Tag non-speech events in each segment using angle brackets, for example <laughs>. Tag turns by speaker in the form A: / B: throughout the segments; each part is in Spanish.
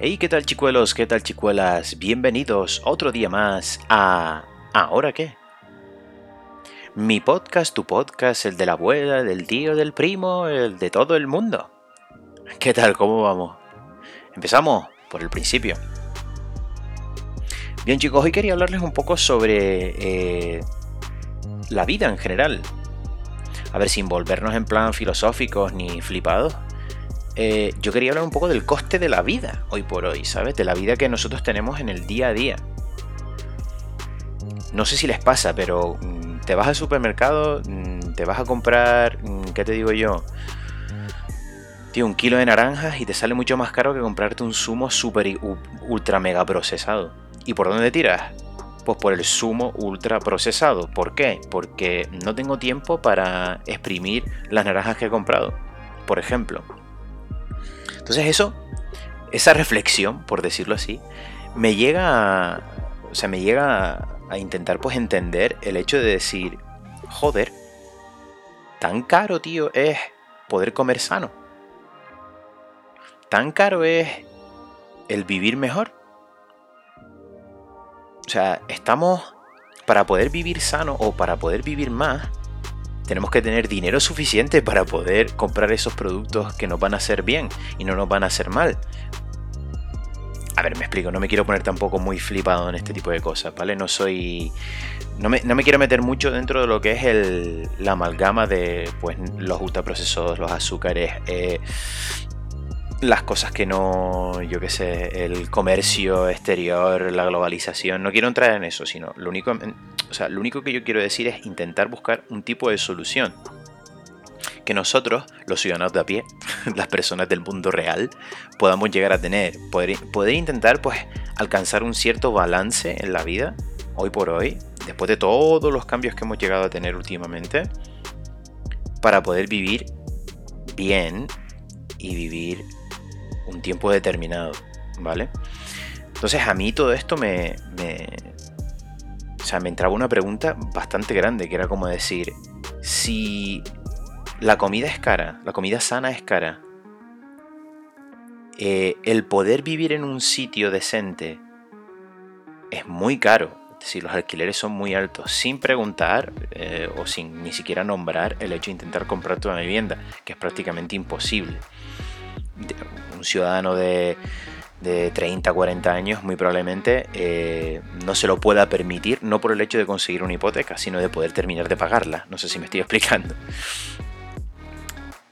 A: Hey, ¿qué tal chicuelos? ¿Qué tal chicuelas? Bienvenidos otro día más a... ¿Ahora qué? Mi podcast, tu podcast, el de la abuela, del tío, del primo, el de todo el mundo. ¿Qué tal? ¿Cómo vamos? Empezamos por el principio. Bien chicos, hoy quería hablarles un poco sobre eh, la vida en general. A ver, sin volvernos en plan filosóficos ni flipados. Eh, yo quería hablar un poco del coste de la vida hoy por hoy, ¿sabes? De la vida que nosotros tenemos en el día a día. No sé si les pasa, pero mm, te vas al supermercado, mm, te vas a comprar, mm, ¿qué te digo yo? Tío, un kilo de naranjas y te sale mucho más caro que comprarte un zumo super ultra mega procesado. ¿Y por dónde tiras? Pues por el zumo ultra procesado. ¿Por qué? Porque no tengo tiempo para exprimir las naranjas que he comprado. Por ejemplo. Entonces eso, esa reflexión, por decirlo así, me llega a, o sea, me llega a, intentar pues entender el hecho de decir, joder, tan caro, tío, es poder comer sano. Tan caro es el vivir mejor. O sea, estamos para poder vivir sano o para poder vivir más, tenemos que tener dinero suficiente para poder comprar esos productos que nos van a hacer bien y no nos van a hacer mal. A ver, me explico, no me quiero poner tampoco muy flipado en este tipo de cosas, ¿vale? No soy... No me, quiero meter mucho dentro de lo que es el, la amalgama de pues, los ultraprocesados, los azúcares, eh, las cosas que no, yo qué sé, el comercio exterior, la globalización. No quiero entrar en eso, sino lo único, o sea, lo único que yo quiero decir es intentar buscar un tipo de solución que nosotros, los ciudadanos de a pie, <laughs> las personas del mundo real, podamos llegar a tener. Poder, poder intentar, pues, alcanzar un cierto balance en la vida, hoy por hoy, después de todos los cambios que hemos llegado a tener últimamente, para poder vivir bien y vivir un tiempo determinado, ¿vale? Entonces a mí todo esto me, sea, me entraba una pregunta bastante grande, que era como decir, si la comida es cara, la comida sana es cara, eh, el poder vivir en un sitio decente es muy caro, es decir, los alquileres son muy altos, sin preguntar eh, o sin ni siquiera nombrar el hecho de intentar comprarte una vivienda, que es prácticamente imposible. Un ciudadano de, de 30, 40 años muy probablemente eh, no se lo pueda permitir, no por el hecho de conseguir una hipoteca, sino de poder terminar de pagarla. No sé si me estoy <laughs> explicando.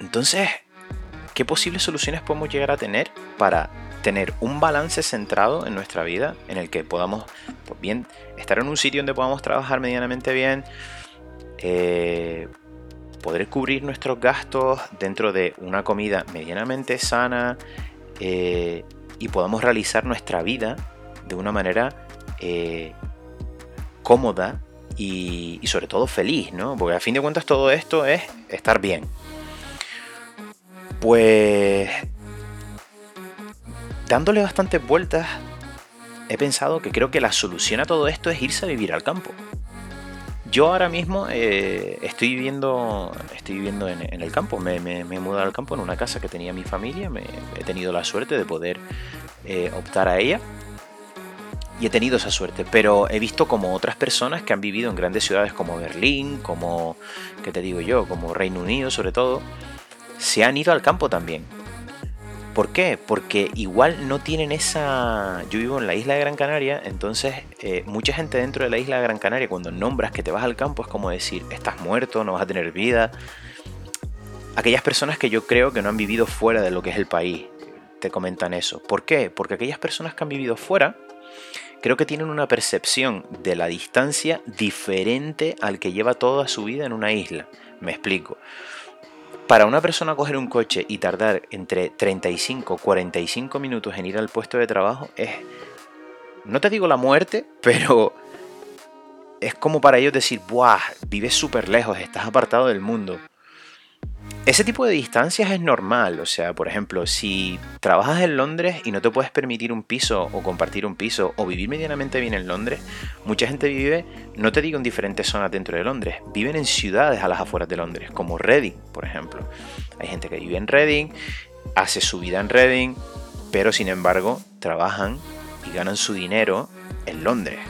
A: Entonces, ¿qué posibles soluciones podemos llegar a tener para tener un balance centrado en nuestra vida en el que podamos, pues bien, estar en un sitio donde podamos trabajar medianamente bien, eh, poder cubrir nuestros gastos dentro de una comida medianamente sana eh, y podamos realizar nuestra vida de una manera eh, cómoda y, y, sobre todo feliz, ¿no? Porque a fin de cuentas todo esto es estar bien. Pues dándole bastantes vueltas, he pensado que creo que la solución a todo esto es irse a vivir al campo. Yo ahora mismo eh, estoy viviendo, estoy viviendo en, el campo, me, me, he mudado al campo en una casa que tenía mi familia, me, he tenido la suerte de poder eh, optar a ella y he tenido esa suerte, pero he visto como otras personas que han vivido en grandes ciudades como Berlín, como, ¿qué te digo yo?, como Reino Unido sobre todo, se han ido al campo también. ¿Por qué? Porque igual no tienen esa... Yo vivo en la isla de Gran Canaria, entonces eh, mucha gente dentro de la isla de Gran Canaria, cuando nombras que te vas al campo, es como decir, estás muerto, no vas a tener vida. Aquellas personas que yo creo que no han vivido fuera de lo que es el país, te comentan eso. ¿Por qué? Porque aquellas personas que han vivido fuera, creo que tienen una percepción de la distancia diferente al que lleva toda su vida en una isla. Me explico. Para una persona coger un coche y tardar entre 35 y 45 minutos en ir al puesto de trabajo es, no te digo la muerte, pero es como para ellos decir, ¡buah! Vives súper lejos, estás apartado del mundo. Ese tipo de distancias es normal, o sea, por ejemplo, si trabajas en Londres y no te puedes permitir un piso o compartir un piso o vivir medianamente bien en Londres, mucha gente vive, no te digo en diferentes zonas dentro de Londres, viven en ciudades a las afueras de Londres, como Reading, por ejemplo. Hay gente que vive en Reading, hace su vida en Reading, pero sin embargo trabajan y ganan su dinero en Londres.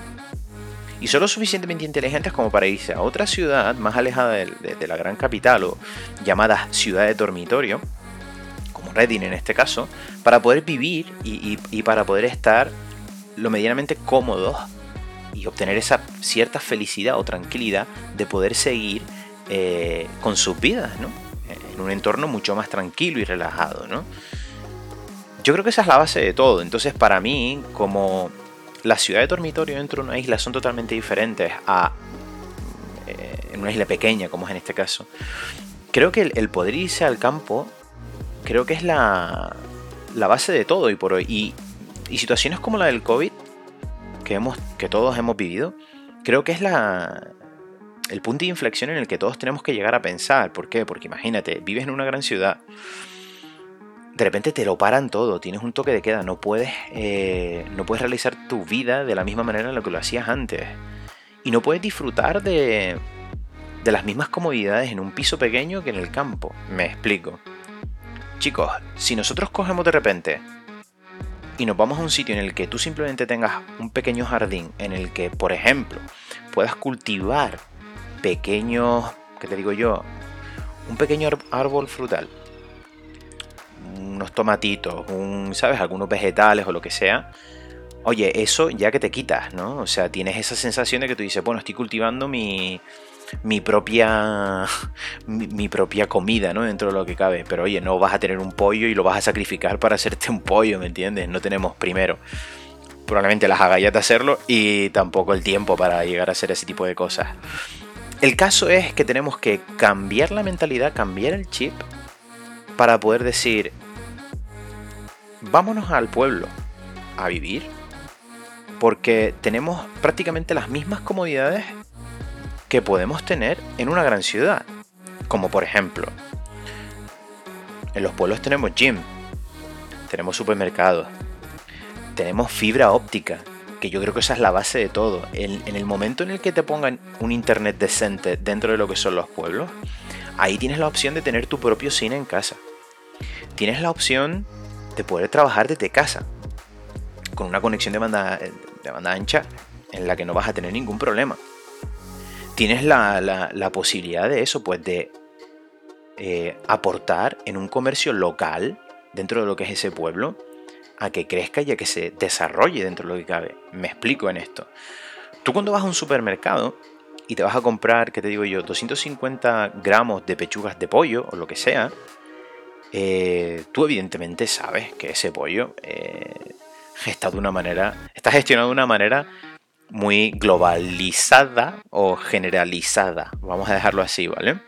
A: Y son lo suficientemente inteligentes como para irse a otra ciudad más alejada de, la gran capital o llamada ciudad de dormitorio, como Reading en este caso, para poder vivir y, para poder estar lo medianamente cómodos y obtener esa cierta felicidad o tranquilidad de poder seguir eh, con sus vidas, ¿no? En un entorno mucho más tranquilo y relajado, ¿no? Yo creo que esa es la base de todo. Entonces, para mí, como la ciudad de dormitorio dentro de una isla son totalmente diferentes a eh, en una isla pequeña, como es en este caso, creo que el, poder irse al campo, creo que es la, la base de todo y por hoy. Y, y situaciones como la del COVID, que, hemos, que todos hemos vivido, creo que es la, el punto de inflexión en el que todos tenemos que llegar a pensar. ¿Por qué? Porque imagínate, vives en una gran ciudad, de repente te lo paran todo, tienes un toque de queda, no puedes, eh, no puedes realizar tu vida de la misma manera en la que lo hacías antes. Y no puedes disfrutar de, de las mismas comodidades en un piso pequeño que en el campo. Me explico. Chicos, si nosotros cogemos de repente y nos vamos a un sitio en el que tú simplemente tengas un pequeño jardín en el que, por ejemplo, puedas cultivar pequeños, ¿qué te digo yo? Un pequeño árbol frutal, unos tomatitos, un, ¿sabes? Algunos vegetales o lo que sea. Oye, eso ya que te quitas, ¿no? O sea, tienes esa sensación de que tú dices, bueno, estoy cultivando mi, mi propia <laughs> mi, propia comida, ¿no? Dentro de lo que cabe. Pero oye, no vas a tener un pollo y lo vas a sacrificar para <laughs> hacerte un pollo, ¿me entiendes? No tenemos primero probablemente las agallas de hacerlo y tampoco el tiempo para llegar a hacer ese tipo de cosas. El caso es que tenemos que cambiar la mentalidad, cambiar el chip para poder decir, vámonos al pueblo a vivir, porque tenemos prácticamente las mismas comodidades que podemos tener en una gran ciudad, como por ejemplo, en los pueblos tenemos gym, tenemos supermercados, tenemos fibra óptica, que yo creo que esa es la base de todo. En, el momento en el que te pongan un internet decente dentro de lo que son los pueblos, ahí tienes la opción de tener tu propio cine en casa. Tienes la opción de poder trabajar desde casa, con una conexión de banda, de banda ancha en la que no vas a tener ningún problema. Tienes la, posibilidad de eso, pues de eh, aportar en un comercio local dentro de lo que es ese pueblo a que crezca y a que se desarrolle dentro de lo que cabe. Me explico en esto. Tú cuando vas a un supermercado y te vas a comprar, ¿qué te digo yo? 250 gramos de pechugas de pollo o lo que sea, eh, tú evidentemente sabes que ese pollo eh, está de una manera, está gestionado de una manera muy globalizada o generalizada. Vamos a dejarlo así, ¿vale?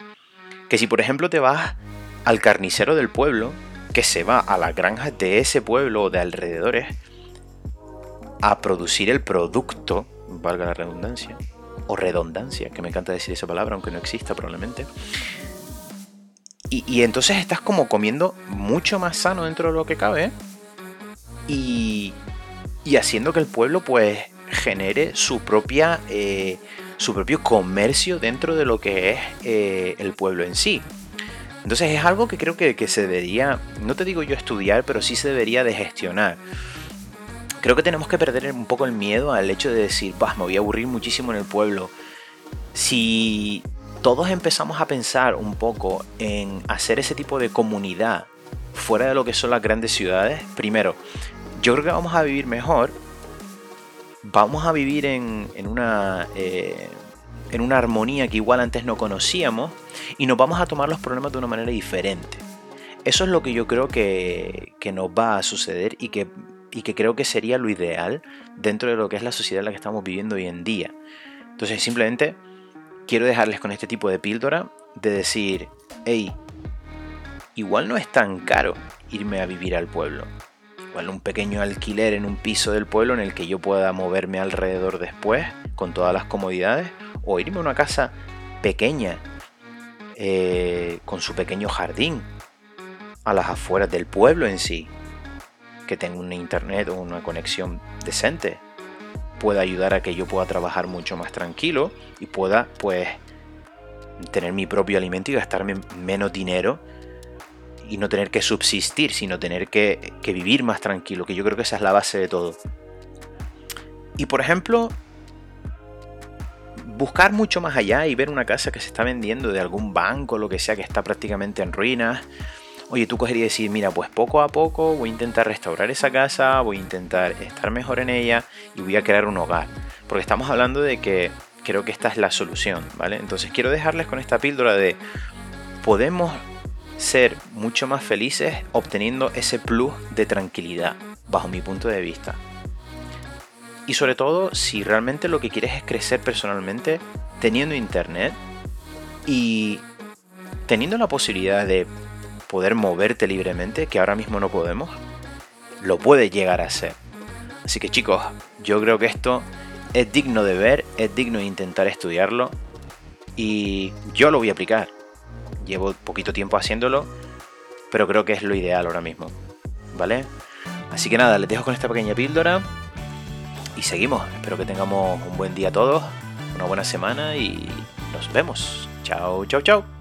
A: Que si por ejemplo te vas al carnicero del pueblo que se va a las granjas de ese pueblo o de alrededores a producir el producto, valga la redundancia, o redundancia, que me encanta decir esa palabra, aunque no exista probablemente. Y, entonces estás como comiendo mucho más sano dentro de lo que cabe. Y, y haciendo que el pueblo pues genere su propia eh, su propio comercio dentro de lo que es eh, el pueblo en sí. Entonces es algo que creo que, se debería, no te digo yo estudiar, pero sí se debería de gestionar. Creo que tenemos que perder un poco el miedo al hecho de decir, me voy a aburrir muchísimo en el pueblo. Si todos empezamos a pensar un poco en hacer ese tipo de comunidad fuera de lo que son las grandes ciudades, primero, yo creo que vamos a vivir mejor, vamos a vivir en, una... Eh, en una armonía que igual antes no conocíamos y nos vamos a tomar los problemas de una manera diferente. Eso es lo que yo creo que, nos va a suceder y que, y que creo que sería lo ideal dentro de lo que es la sociedad en la que estamos viviendo hoy en día. Entonces simplemente quiero dejarles con este tipo de píldora de decir, hey, igual no es tan caro irme a vivir al pueblo. Igual un pequeño alquiler en un piso del pueblo en el que yo pueda moverme alrededor después con todas las comodidades o irme a una casa pequeña eh, con su pequeño jardín a las afueras del pueblo en sí, que tenga un internet o una conexión decente, pueda ayudar a que yo pueda trabajar mucho más tranquilo y pueda pues tener mi propio alimento y gastarme menos dinero y no tener que subsistir, sino tener que, que vivir más tranquilo, que yo creo que esa es la base de todo. Y por ejemplo, buscar mucho más allá y ver una casa que se está vendiendo de algún banco, lo que sea, que está prácticamente en ruinas. Oye, tú cogerías y decir, mira, pues poco a poco voy a intentar restaurar esa casa, voy a intentar estar mejor en ella y voy a crear un hogar. Porque estamos hablando de que creo que esta es la solución, ¿vale? Entonces quiero dejarles con esta píldora de podemos ser mucho más felices obteniendo ese plus de tranquilidad, bajo mi punto de vista. Y sobre todo, si realmente lo que quieres es crecer personalmente, teniendo internet y teniendo la posibilidad de poder moverte libremente, que ahora mismo no podemos, lo puedes llegar a hacer. Así que chicos, yo creo que esto es digno de ver, es digno de intentar estudiarlo y yo lo voy a aplicar. Llevo poquito tiempo haciéndolo, pero creo que es lo ideal ahora mismo. ¿Vale? Así que nada, les dejo con esta pequeña píldora y seguimos. Espero que tengamos un buen día todos, una buena semana y nos vemos. Chao, chao, chao.